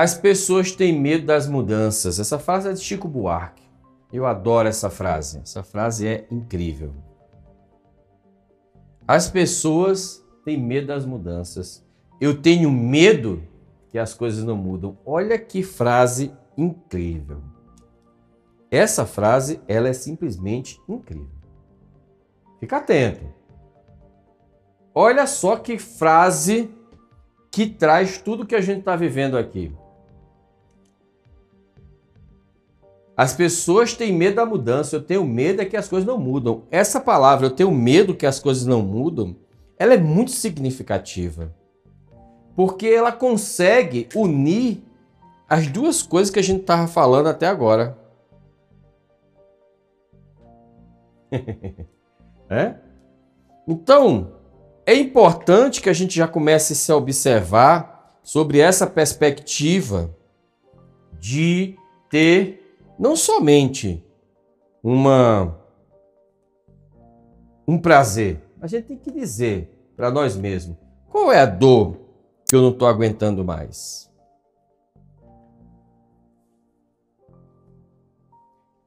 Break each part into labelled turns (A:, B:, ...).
A: As pessoas têm medo das mudanças. Essa frase é de Chico Buarque. Eu adoro essa frase. Essa frase é incrível. As pessoas têm medo das mudanças. Eu tenho medo que as coisas não mudam. Olha que frase incrível. Essa frase, ela é simplesmente incrível. Fica atento. Olha só que frase que traz tudo que a gente está vivendo aqui. As pessoas têm medo da mudança, eu tenho medo é que as coisas não mudam. Essa palavra, eu tenho medo que as coisas não mudam, ela é muito significativa. Porque ela consegue unir as duas coisas que a gente estava falando até agora. é? Então, é importante que a gente já comece a se observar sobre essa perspectiva de ter não somente uma um prazer, a gente tem que dizer para nós mesmos qual é a dor que eu não estou aguentando mais.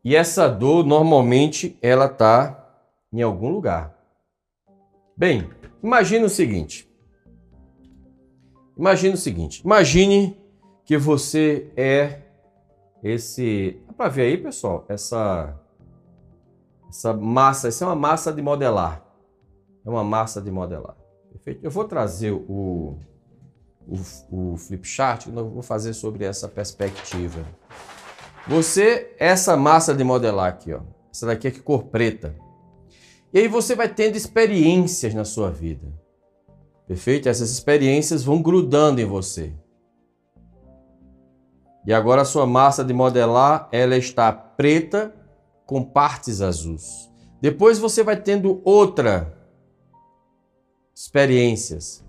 A: E essa dor normalmente ela está em algum lugar. Bem, imagine o seguinte. Imagine o seguinte. Imagine que você é esse. Para ver aí, pessoal? Essa essa massa. Essa é uma massa de modelar. É uma massa de modelar. Perfeito? Eu vou trazer o, o, o flip chart. Eu vou fazer sobre essa perspectiva. Você, essa massa de modelar aqui, ó. Essa daqui é que cor preta. E aí você vai tendo experiências na sua vida. Perfeito? Essas experiências vão grudando em você. E agora a sua massa de modelar, ela está preta com partes azuis. Depois você vai tendo outra experiências,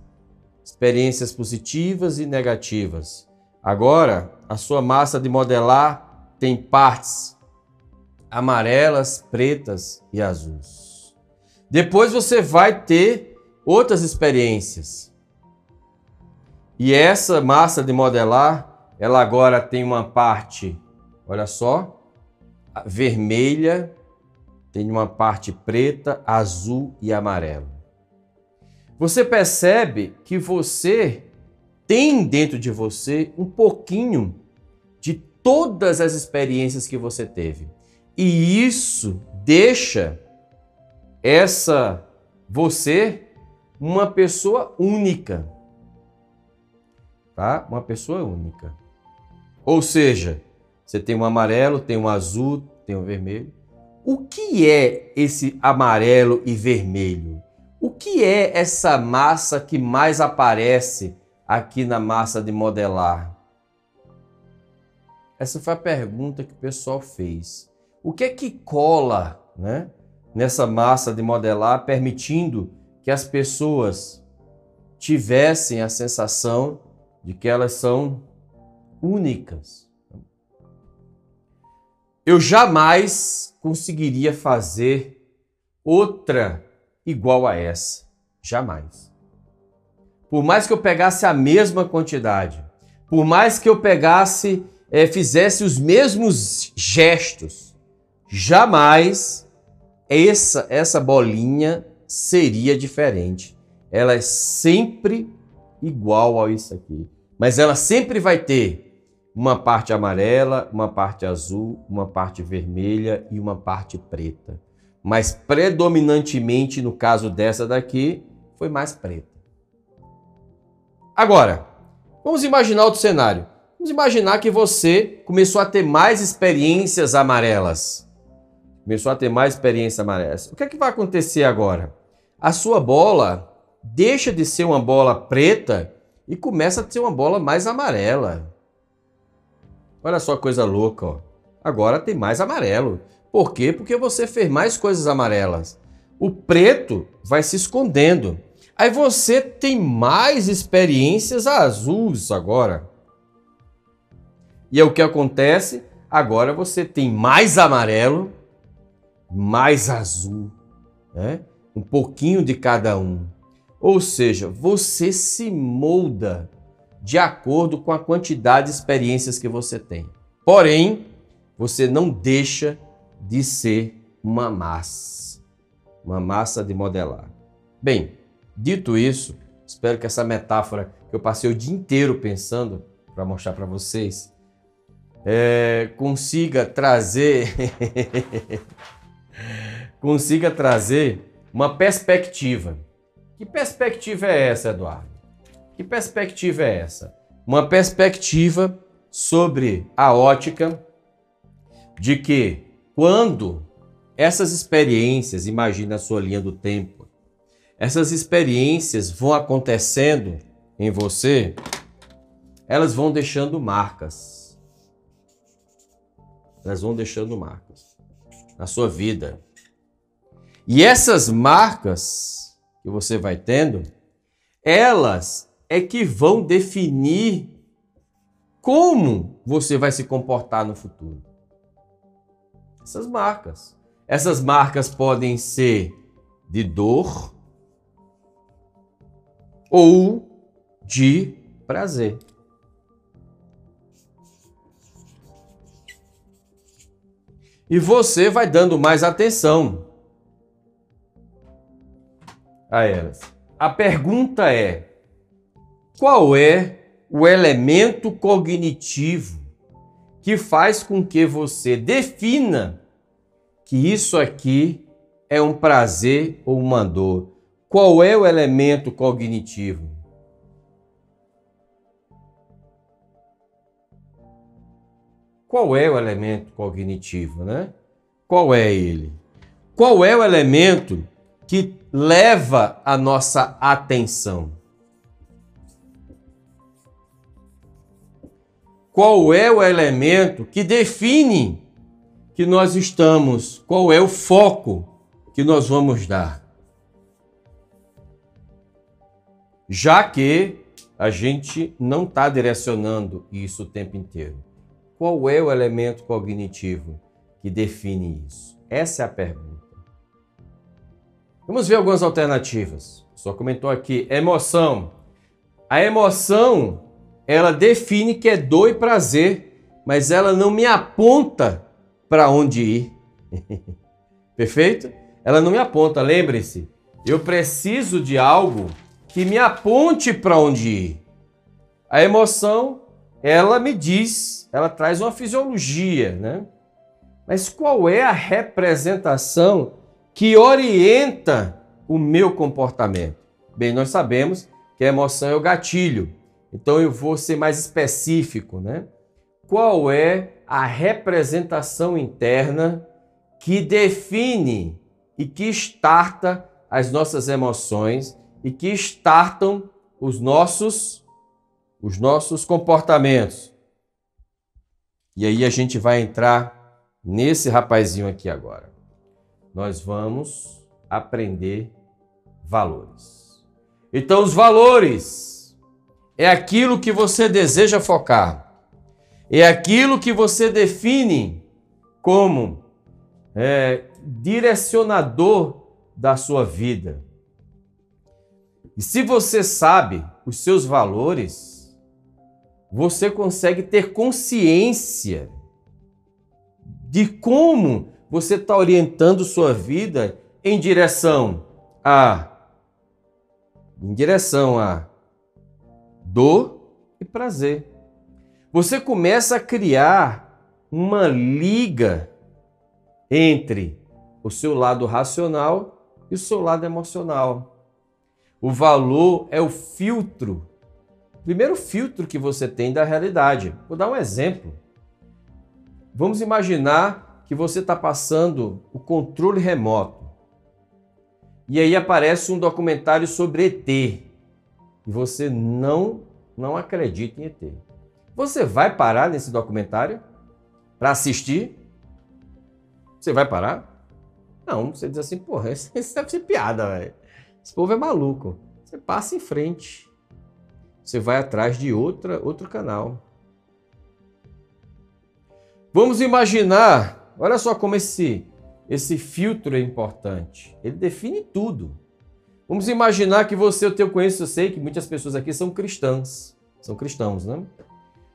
A: experiências positivas e negativas. Agora, a sua massa de modelar tem partes amarelas, pretas e azuis. Depois você vai ter outras experiências. E essa massa de modelar, ela agora tem uma parte, olha só, vermelha, tem uma parte preta, azul e amarelo. Você percebe que você tem dentro de você um pouquinho de todas as experiências que você teve. E isso deixa essa você uma pessoa única. Tá? Uma pessoa única. Ou seja, você tem um amarelo, tem um azul, tem um vermelho. O que é esse amarelo e vermelho? O que é essa massa que mais aparece aqui na massa de modelar? Essa foi a pergunta que o pessoal fez. O que é que cola, né? nessa massa de modelar, permitindo que as pessoas tivessem a sensação de que elas são únicas. Eu jamais conseguiria fazer outra igual a essa. Jamais. Por mais que eu pegasse a mesma quantidade, por mais que eu pegasse, é, fizesse os mesmos gestos, jamais essa, essa bolinha seria diferente. Ela é sempre igual a isso aqui. Mas ela sempre vai ter uma parte amarela, uma parte azul, uma parte vermelha e uma parte preta. Mas predominantemente no caso dessa daqui, foi mais preta. Agora, vamos imaginar outro cenário. Vamos imaginar que você começou a ter mais experiências amarelas começou a ter mais experiência amarela. O que é que vai acontecer agora? A sua bola deixa de ser uma bola preta e começa a ser uma bola mais amarela. Olha só coisa louca, ó. Agora tem mais amarelo. Por quê? Porque você fez mais coisas amarelas. O preto vai se escondendo. Aí você tem mais experiências azuis agora. E é o que acontece? Agora você tem mais amarelo mais azul, né? um pouquinho de cada um. Ou seja, você se molda de acordo com a quantidade de experiências que você tem. Porém, você não deixa de ser uma massa, uma massa de modelar. Bem, dito isso, espero que essa metáfora que eu passei o dia inteiro pensando para mostrar para vocês é, consiga trazer consiga trazer uma perspectiva. Que perspectiva é essa, Eduardo? Que perspectiva é essa? Uma perspectiva sobre a ótica de que quando essas experiências, imagina a sua linha do tempo, essas experiências vão acontecendo em você, elas vão deixando marcas. Elas vão deixando marcas na sua vida. E essas marcas que você vai tendo, elas é que vão definir como você vai se comportar no futuro. Essas marcas. Essas marcas podem ser de dor ou de prazer. E você vai dando mais atenção a elas. A pergunta é: qual é o elemento cognitivo que faz com que você defina que isso aqui é um prazer ou uma dor? Qual é o elemento cognitivo? Qual é o elemento cognitivo, né? Qual é ele? Qual é o elemento que leva a nossa atenção? Qual é o elemento que define que nós estamos, qual é o foco que nós vamos dar? Já que a gente não está direcionando isso o tempo inteiro. Qual é o elemento cognitivo que define isso? Essa é a pergunta. Vamos ver algumas alternativas. Só comentou aqui, emoção. A emoção, ela define que é dor e prazer, mas ela não me aponta para onde ir. Perfeito? Ela não me aponta, lembre-se. Eu preciso de algo que me aponte para onde ir. A emoção, ela me diz, ela traz uma fisiologia, né? Mas qual é a representação que orienta o meu comportamento? Bem, nós sabemos que a emoção é o gatilho. Então eu vou ser mais específico, né? Qual é a representação interna que define e que starta as nossas emoções e que startam os nossos os nossos comportamentos. E aí a gente vai entrar nesse rapazinho aqui agora nós vamos aprender valores. Então, os valores é aquilo que você deseja focar, é aquilo que você define como é, direcionador da sua vida. E se você sabe os seus valores, você consegue ter consciência de como você está orientando sua vida em direção a em direção a dor e prazer. Você começa a criar uma liga entre o seu lado racional e o seu lado emocional. O valor é o filtro, primeiro filtro que você tem da realidade. Vou dar um exemplo. Vamos imaginar que você está passando o controle remoto. E aí aparece um documentário sobre ET. E você não, não acredita em ET. Você vai parar nesse documentário para assistir? Você vai parar? Não, você diz assim, porra, isso deve ser piada, velho. Esse povo é maluco. Você passa em frente. Você vai atrás de outra, outro canal. Vamos imaginar Olha só como esse, esse filtro é importante. Ele define tudo. Vamos imaginar que você, eu tenho conheço, eu sei que muitas pessoas aqui são cristãs. são cristãos, né?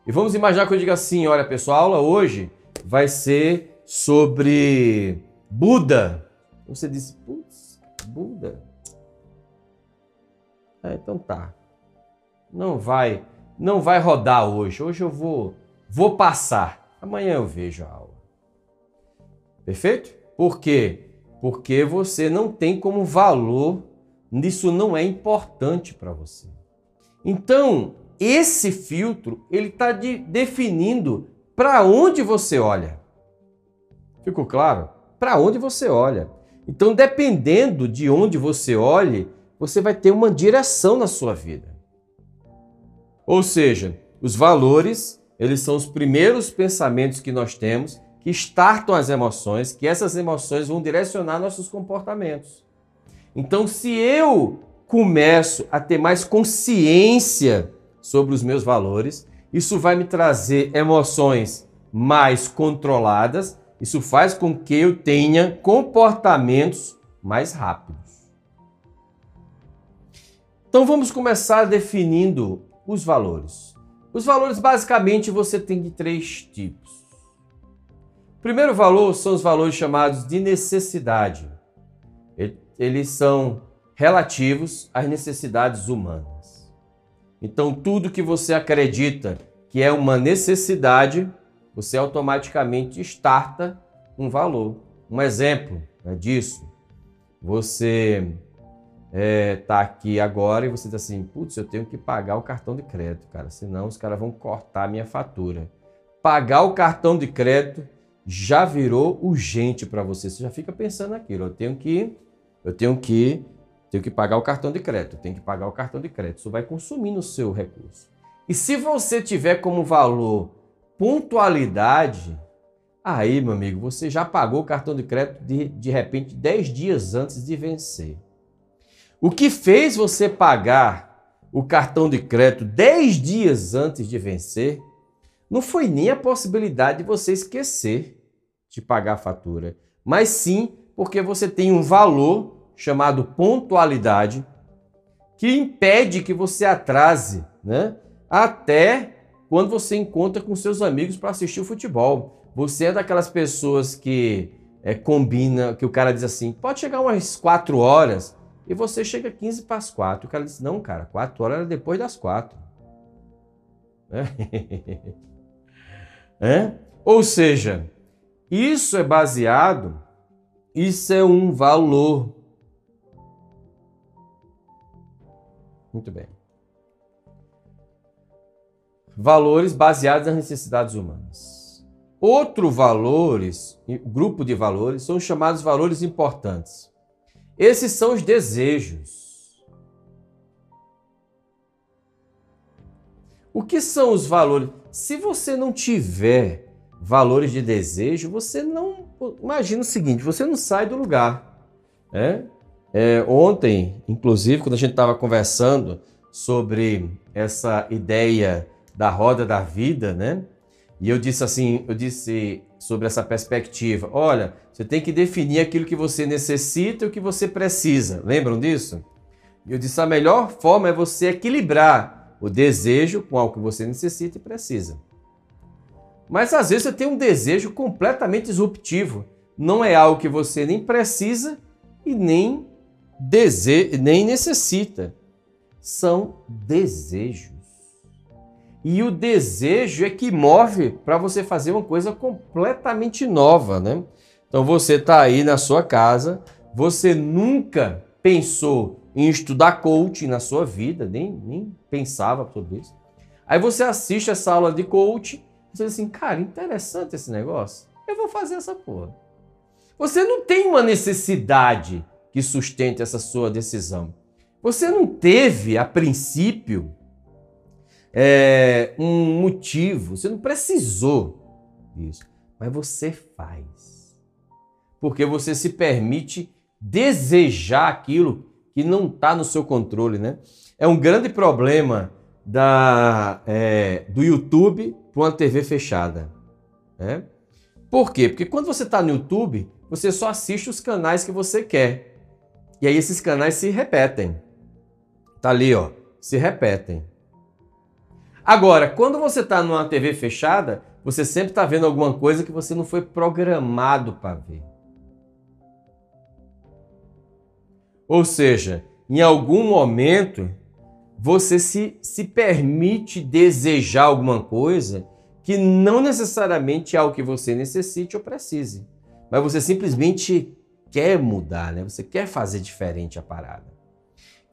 A: E vamos imaginar que eu diga assim: olha, pessoal, a aula hoje vai ser sobre Buda. Você disse, putz, Buda? É, então tá. Não vai, não vai rodar hoje. Hoje eu vou, vou passar. Amanhã eu vejo a aula. Perfeito? Por quê? Porque você não tem como valor, isso não é importante para você. Então, esse filtro, ele está de, definindo para onde você olha. Ficou claro? Para onde você olha. Então, dependendo de onde você olhe, você vai ter uma direção na sua vida. Ou seja, os valores, eles são os primeiros pensamentos que nós temos que startam as emoções, que essas emoções vão direcionar nossos comportamentos. Então, se eu começo a ter mais consciência sobre os meus valores, isso vai me trazer emoções mais controladas, isso faz com que eu tenha comportamentos mais rápidos. Então vamos começar definindo os valores. Os valores basicamente você tem de três tipos. O primeiro valor são os valores chamados de necessidade. Eles são relativos às necessidades humanas. Então tudo que você acredita que é uma necessidade, você automaticamente starta um valor. Um exemplo né, disso, você é, tá aqui agora e você diz assim, putz, eu tenho que pagar o cartão de crédito, cara, senão os caras vão cortar a minha fatura. Pagar o cartão de crédito já virou urgente para você. Você já fica pensando naquilo. Eu tenho que, eu tenho que, tenho que pagar o cartão de crédito. Tenho que pagar o cartão de crédito. Isso vai consumir no seu recurso. E se você tiver como valor pontualidade, aí, meu amigo, você já pagou o cartão de crédito de, de repente 10 dias antes de vencer. O que fez você pagar o cartão de crédito 10 dias antes de vencer não foi nem a possibilidade de você esquecer de pagar a fatura, mas sim porque você tem um valor chamado pontualidade que impede que você atrase, né? Até quando você encontra com seus amigos para assistir o futebol. Você é daquelas pessoas que é, combina, que o cara diz assim, pode chegar umas 4 horas, e você chega 15 para as 4. O cara diz: Não, cara, 4 horas era depois das 4. É? Ou seja, isso é baseado, isso é um valor. Muito bem. Valores baseados nas necessidades humanas. Outro valores, grupo de valores, são chamados valores importantes. Esses são os desejos. O que são os valores? Se você não tiver valores de desejo, você não. Imagina o seguinte: você não sai do lugar. Né? É, ontem, inclusive, quando a gente estava conversando sobre essa ideia da roda da vida, né? E eu disse assim, eu disse sobre essa perspectiva. Olha, você tem que definir aquilo que você necessita e o que você precisa. Lembram disso? E eu disse a melhor forma é você equilibrar o desejo com algo que você necessita e precisa. Mas às vezes você tem um desejo completamente disruptivo. Não é algo que você nem precisa e nem dese... nem necessita. São desejos. E o desejo é que move para você fazer uma coisa completamente nova, né? Então você está aí na sua casa, você nunca pensou em estudar coaching na sua vida, nem, nem pensava sobre isso. Aí você assiste essa aula de coaching, você diz assim, cara, interessante esse negócio. Eu vou fazer essa porra. Você não tem uma necessidade que sustente essa sua decisão. Você não teve, a princípio, é, um motivo, você não precisou disso, mas você faz. Porque você se permite desejar aquilo que não está no seu controle, né? É um grande problema da, é, do YouTube para uma TV fechada. Né? Por quê? Porque quando você está no YouTube, você só assiste os canais que você quer. E aí esses canais se repetem. Tá ali, ó, se repetem. Agora, quando você está numa TV fechada, você sempre está vendo alguma coisa que você não foi programado para ver. Ou seja, em algum momento você se, se permite desejar alguma coisa que não necessariamente é o que você necessite ou precise, mas você simplesmente quer mudar, né? Você quer fazer diferente a parada.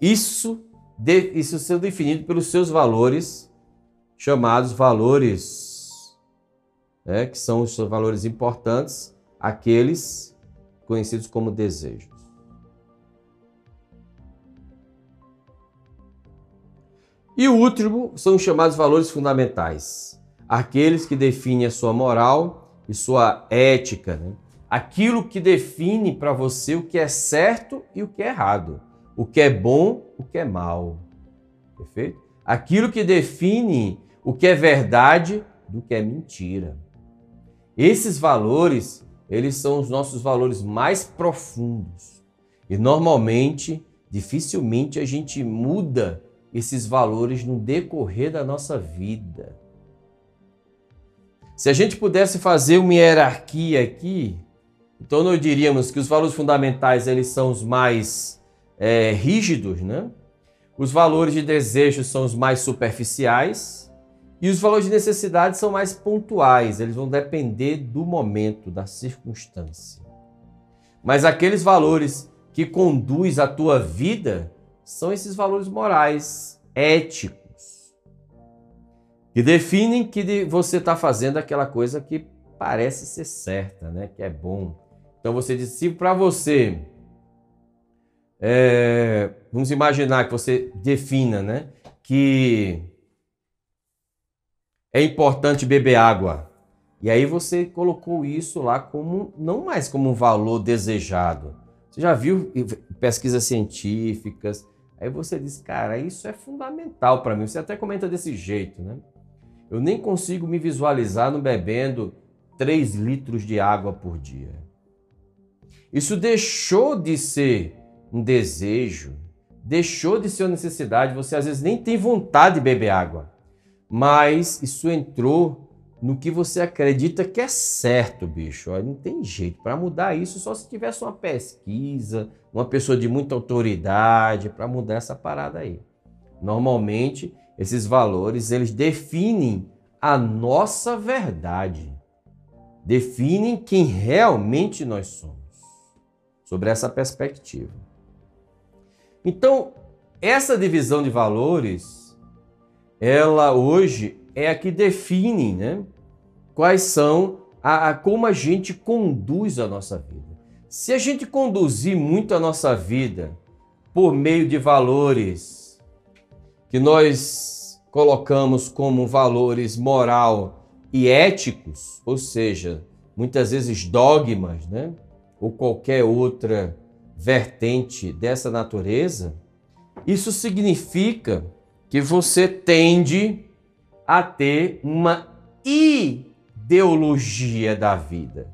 A: Isso, isso sendo definido pelos seus valores, chamados valores, né? que são os seus valores importantes, aqueles conhecidos como desejos. E o último são os chamados valores fundamentais, aqueles que definem a sua moral e sua ética, né? aquilo que define para você o que é certo e o que é errado, o que é bom, o que é mal. Perfeito? Aquilo que define o que é verdade do que é mentira. Esses valores, eles são os nossos valores mais profundos. E normalmente, dificilmente a gente muda esses valores no decorrer da nossa vida. Se a gente pudesse fazer uma hierarquia aqui, então nós diríamos que os valores fundamentais eles são os mais é, rígidos, né? Os valores de desejo são os mais superficiais e os valores de necessidade são mais pontuais. Eles vão depender do momento, da circunstância. Mas aqueles valores que conduz a tua vida são esses valores morais, éticos, que definem que você está fazendo aquela coisa que parece ser certa, né? que é bom. Então você diz, se para você, é, vamos imaginar que você defina né? que é importante beber água. E aí você colocou isso lá como não mais como um valor desejado. Você já viu pesquisas científicas, Aí você diz, cara, isso é fundamental para mim. Você até comenta desse jeito, né? Eu nem consigo me visualizar no bebendo 3 litros de água por dia. Isso deixou de ser um desejo, deixou de ser uma necessidade. Você às vezes nem tem vontade de beber água, mas isso entrou no que você acredita que é certo, bicho. Não tem jeito. Para mudar isso, só se tivesse uma pesquisa, uma pessoa de muita autoridade para mudar essa parada aí. Normalmente, esses valores, eles definem a nossa verdade. Definem quem realmente nós somos. Sobre essa perspectiva. Então, essa divisão de valores, ela hoje é a que define né, quais são, a, a, como a gente conduz a nossa vida. Se a gente conduzir muito a nossa vida por meio de valores que nós colocamos como valores moral e éticos, ou seja, muitas vezes dogmas, né, ou qualquer outra vertente dessa natureza, isso significa que você tende a ter uma ideologia da vida,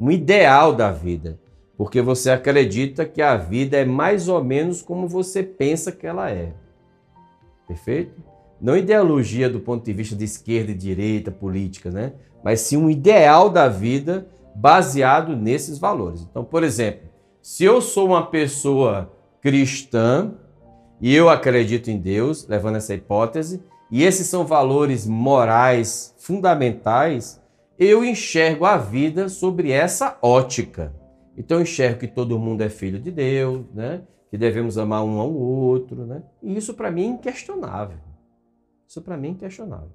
A: um ideal da vida, porque você acredita que a vida é mais ou menos como você pensa que ela é. Perfeito? Não ideologia do ponto de vista de esquerda e direita, política, né? Mas sim um ideal da vida baseado nesses valores. Então, por exemplo, se eu sou uma pessoa cristã e eu acredito em Deus, levando essa hipótese, e esses são valores morais fundamentais, eu enxergo a vida sobre essa ótica. Então eu enxergo que todo mundo é filho de Deus, né? que devemos amar um ao outro. Né? E isso para mim é inquestionável. Isso para mim é inquestionável.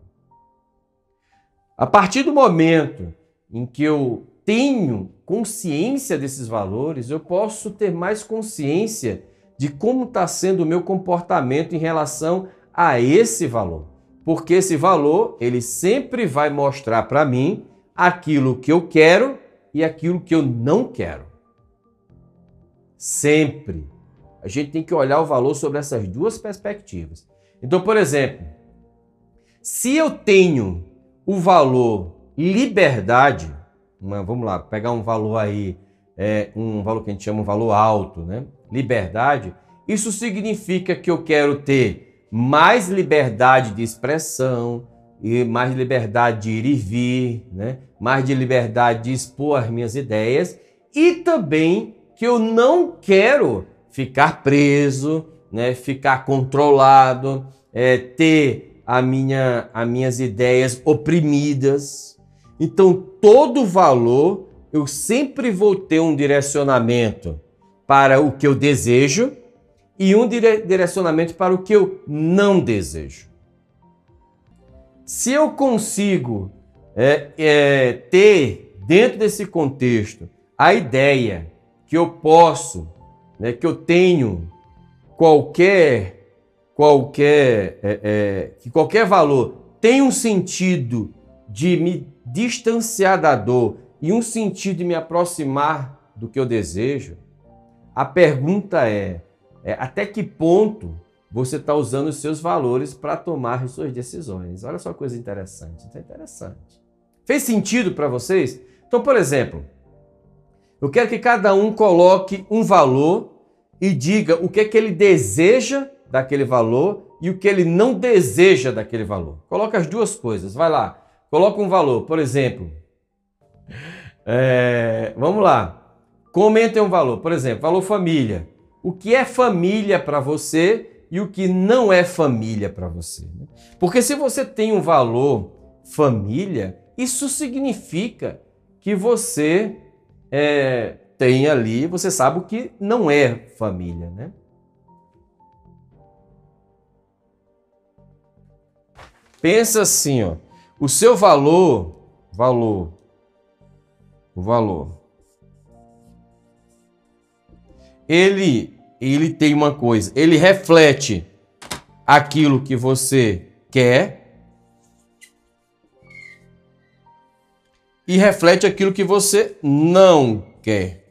A: A partir do momento em que eu tenho consciência desses valores, eu posso ter mais consciência de como está sendo o meu comportamento em relação a esse valor. Porque esse valor, ele sempre vai mostrar para mim aquilo que eu quero e aquilo que eu não quero. Sempre. A gente tem que olhar o valor sobre essas duas perspectivas. Então, por exemplo, se eu tenho o valor liberdade, uma, vamos lá, pegar um valor aí, é, um valor que a gente chama um valor alto, né? Liberdade, isso significa que eu quero ter mais liberdade de expressão, e mais liberdade de ir e vir, né? mais de liberdade de expor as minhas ideias e também que eu não quero ficar preso, né? ficar controlado, é, ter a minha, as minhas ideias oprimidas. Então, todo valor eu sempre vou ter um direcionamento para o que eu desejo e um direcionamento para o que eu não desejo. Se eu consigo é, é, ter dentro desse contexto a ideia que eu posso, né, que eu tenho qualquer qualquer é, é, que qualquer valor tem um sentido de me distanciar da dor e um sentido de me aproximar do que eu desejo, a pergunta é, é até que ponto você está usando os seus valores para tomar as suas decisões. Olha só coisa interessante. É interessante. Fez sentido para vocês? Então, por exemplo, eu quero que cada um coloque um valor e diga o que é que ele deseja daquele valor e o que ele não deseja daquele valor. Coloca as duas coisas. Vai lá. Coloca um valor. Por exemplo, é, vamos lá. Comentem um valor. Por exemplo, valor família. O que é família para você e o que não é família para você. Né? Porque se você tem um valor família, isso significa que você é, tem ali, você sabe o que não é família, né? Pensa assim, ó, o seu valor, valor, o valor, ele ele tem uma coisa, ele reflete aquilo que você quer e reflete aquilo que você não quer.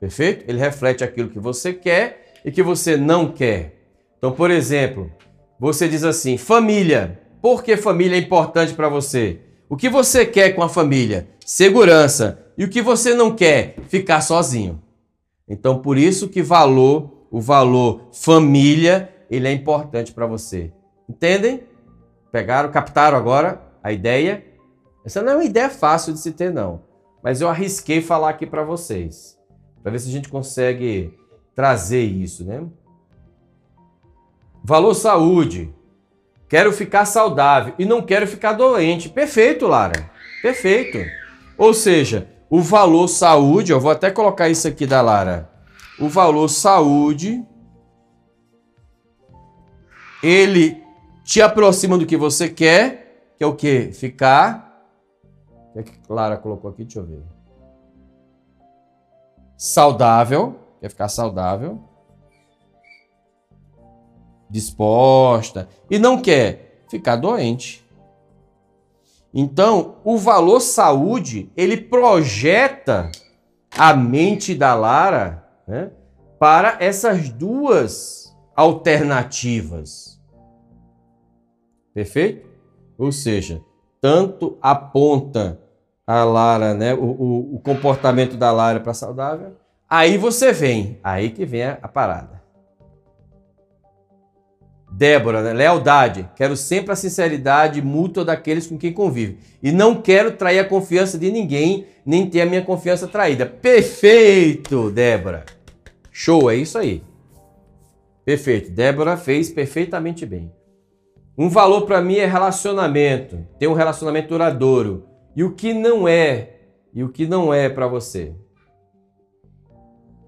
A: Perfeito? Ele reflete aquilo que você quer e que você não quer. Então, por exemplo, você diz assim: família. Por que família é importante para você? O que você quer com a família? Segurança. E o que você não quer? Ficar sozinho. Então, por isso que valor, o valor família, ele é importante para você. Entendem? Pegaram, captaram agora a ideia? Essa não é uma ideia fácil de se ter, não. Mas eu arrisquei falar aqui para vocês, para ver se a gente consegue trazer isso, né? Valor saúde. Quero ficar saudável e não quero ficar doente. Perfeito, Lara. Perfeito. Ou seja, o valor saúde, eu vou até colocar isso aqui da Lara. O valor saúde, ele te aproxima do que você quer, que é o que? Ficar. O que a Lara colocou aqui? Deixa eu ver. Saudável, quer ficar saudável. Disposta. E não quer ficar doente. Então, o valor saúde, ele projeta a mente da Lara né, para essas duas alternativas. Perfeito? Ou seja, tanto aponta a Lara, né, o, o, o comportamento da Lara para saudável, aí você vem, aí que vem a, a parada. Débora, né? lealdade. Quero sempre a sinceridade mútua daqueles com quem convive. E não quero trair a confiança de ninguém, nem ter a minha confiança traída. Perfeito, Débora. Show, é isso aí. Perfeito. Débora fez perfeitamente bem. Um valor para mim é relacionamento, ter um relacionamento duradouro. E o que não é? E o que não é para você?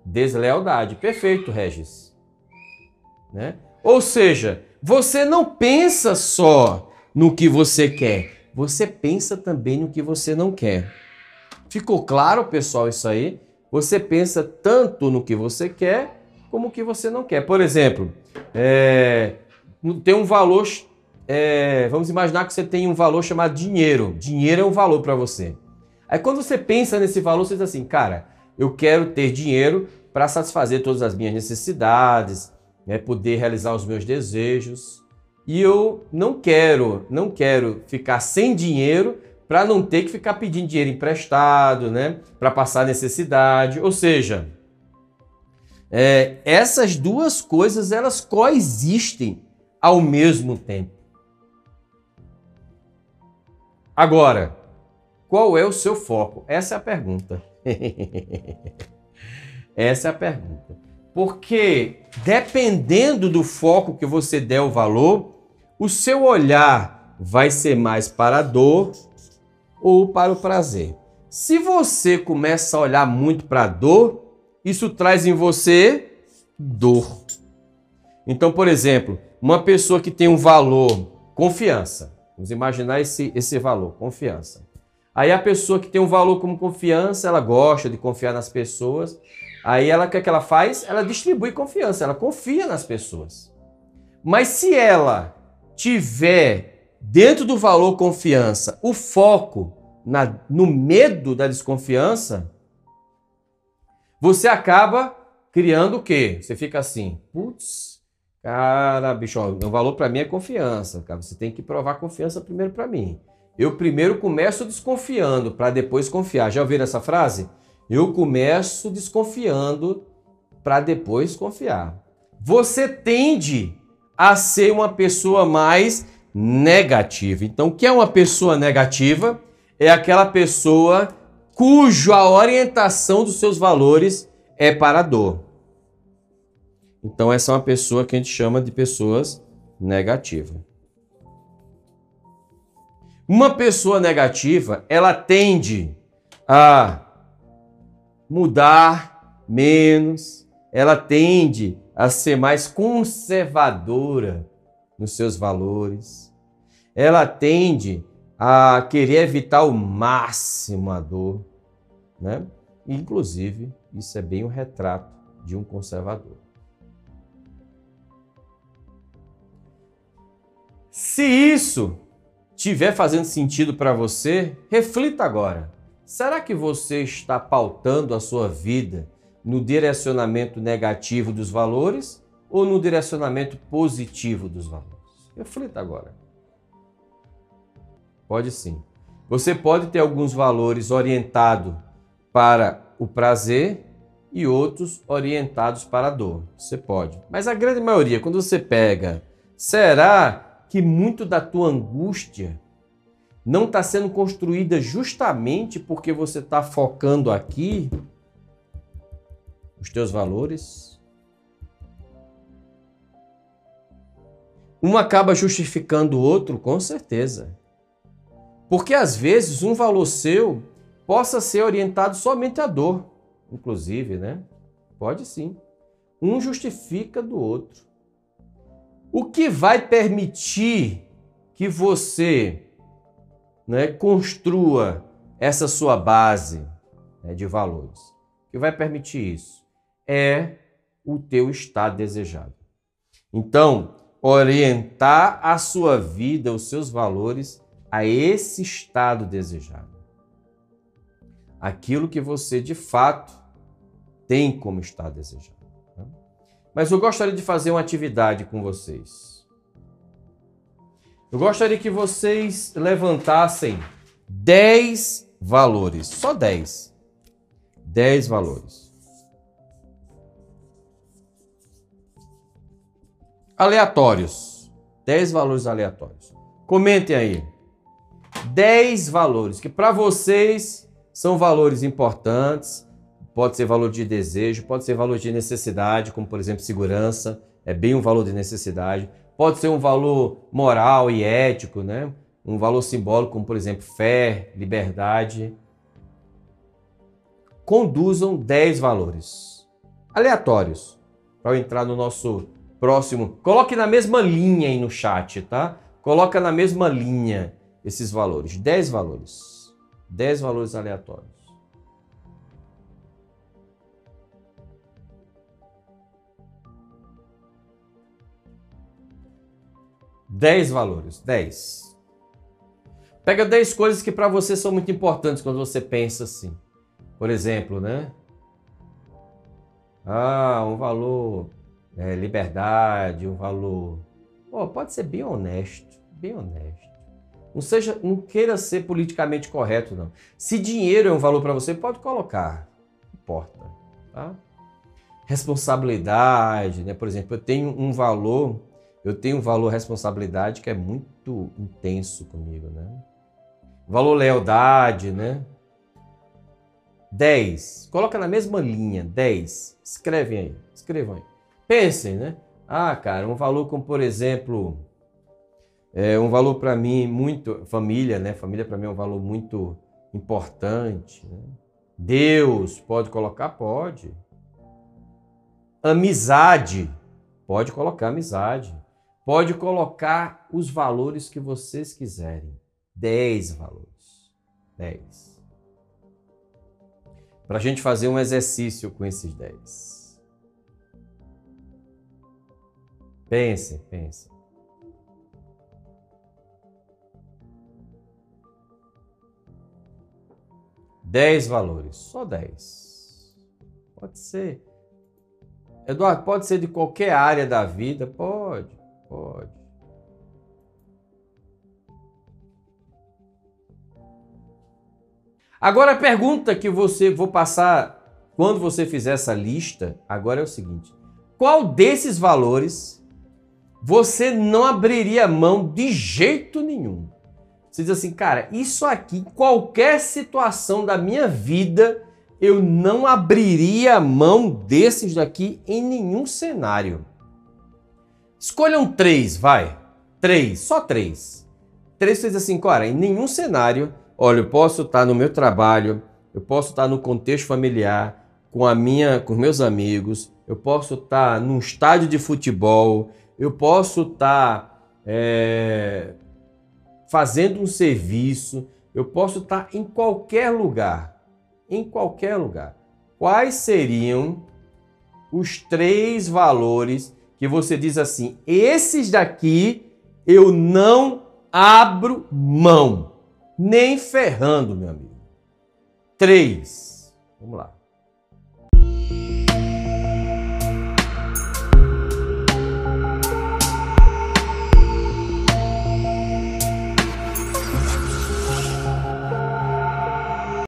A: Deslealdade. Perfeito, Regis. Né? Ou seja, você não pensa só no que você quer, você pensa também no que você não quer. Ficou claro, pessoal, isso aí? Você pensa tanto no que você quer como no que você não quer. Por exemplo, é, tem um valor. É, vamos imaginar que você tem um valor chamado dinheiro. Dinheiro é um valor para você. Aí quando você pensa nesse valor, você diz assim, cara, eu quero ter dinheiro para satisfazer todas as minhas necessidades, né, poder realizar os meus desejos. E eu não quero, não quero ficar sem dinheiro para não ter que ficar pedindo dinheiro emprestado, né, para passar necessidade. Ou seja, É, essas duas coisas elas coexistem ao mesmo tempo. Agora, qual é o seu foco? Essa é a pergunta. Essa é a pergunta. Porque dependendo do foco que você der o valor, o seu olhar vai ser mais para a dor ou para o prazer. Se você começa a olhar muito para a dor, isso traz em você dor. Então, por exemplo, uma pessoa que tem um valor, confiança. Vamos imaginar esse, esse valor, confiança. Aí a pessoa que tem um valor como confiança, ela gosta de confiar nas pessoas. Aí ela o que, é que ela faz? Ela distribui confiança, ela confia nas pessoas. Mas se ela tiver dentro do valor confiança o foco na, no medo da desconfiança, você acaba criando o quê? Você fica assim, putz, cara, bicho, o valor para mim é confiança, cara. Você tem que provar confiança primeiro para mim. Eu primeiro começo desconfiando para depois confiar. Já ouviram essa frase? Eu começo desconfiando para depois confiar. Você tende a ser uma pessoa mais negativa. Então, o que é uma pessoa negativa? É aquela pessoa cuja orientação dos seus valores é para a dor. Então, essa é uma pessoa que a gente chama de pessoas negativas. Uma pessoa negativa, ela tende a mudar menos, ela tende a ser mais conservadora nos seus valores, ela tende a querer evitar o máximo a dor, né? Inclusive, isso é bem o um retrato de um conservador. Se isso tiver fazendo sentido para você, reflita agora. Será que você está pautando a sua vida no direcionamento negativo dos valores ou no direcionamento positivo dos valores? Reflita agora. Pode sim. Você pode ter alguns valores orientados para o prazer e outros orientados para a dor. Você pode. Mas a grande maioria, quando você pega, será que muito da tua angústia não está sendo construída justamente porque você está focando aqui os teus valores? Um acaba justificando o outro, com certeza. Porque às vezes um valor seu possa ser orientado somente à dor, inclusive, né? Pode sim. Um justifica do outro. O que vai permitir que você né, construa essa sua base né, de valores? O que vai permitir isso? É o teu estado desejado. Então, orientar a sua vida, os seus valores, a esse estado desejado. Aquilo que você de fato tem como estado desejado. Né? Mas eu gostaria de fazer uma atividade com vocês. Eu gostaria que vocês levantassem 10 valores, só 10. 10 valores. Aleatórios. 10 valores aleatórios. Comentem aí. 10 valores que para vocês são valores importantes. Pode ser valor de desejo, pode ser valor de necessidade, como por exemplo segurança, é bem um valor de necessidade. Pode ser um valor moral e ético, né? Um valor simbólico, como por exemplo fé, liberdade. Conduzam 10 valores aleatórios para eu entrar no nosso próximo. Coloque na mesma linha aí no chat, tá? Coloca na mesma linha esses valores, 10 valores. 10 valores aleatórios. Dez valores, dez. Pega dez coisas que para você são muito importantes quando você pensa assim. Por exemplo, né? Ah, um valor é, liberdade, um valor. Oh, pode ser bem honesto, bem honesto. Não seja, não queira ser politicamente correto, não. Se dinheiro é um valor para você, pode colocar. Não importa. Tá? responsabilidade, né? Por exemplo, eu tenho um valor, eu tenho um valor responsabilidade que é muito intenso comigo, né? Valor lealdade, né? 10. Coloca na mesma linha, 10. Escrevem aí, escrevam aí. Pensem, né? Ah, cara, um valor como, por exemplo, é um valor para mim muito família, né? Família para mim é um valor muito importante. Né? Deus pode colocar, pode. Amizade, pode colocar amizade. Pode colocar os valores que vocês quiserem. Dez valores. Dez. Para a gente fazer um exercício com esses dez. Pensem, pensem. Dez valores, só dez. Pode ser Eduardo, pode ser de qualquer área da vida? Pode, pode. Agora a pergunta que você vou passar quando você fizer essa lista, agora é o seguinte: qual desses valores você não abriria mão de jeito nenhum? Você diz assim, cara, isso aqui, qualquer situação da minha vida, eu não abriria mão desses daqui em nenhum cenário. Escolham três, vai. Três, só três. Três você diz assim, cara, em nenhum cenário, olha, eu posso estar no meu trabalho, eu posso estar no contexto familiar, com a minha, com meus amigos, eu posso estar num estádio de futebol, eu posso estar é, fazendo um serviço, eu posso estar em qualquer lugar em qualquer lugar. Quais seriam os três valores que você diz assim: esses daqui eu não abro mão, nem ferrando, meu amigo? Três. Vamos lá.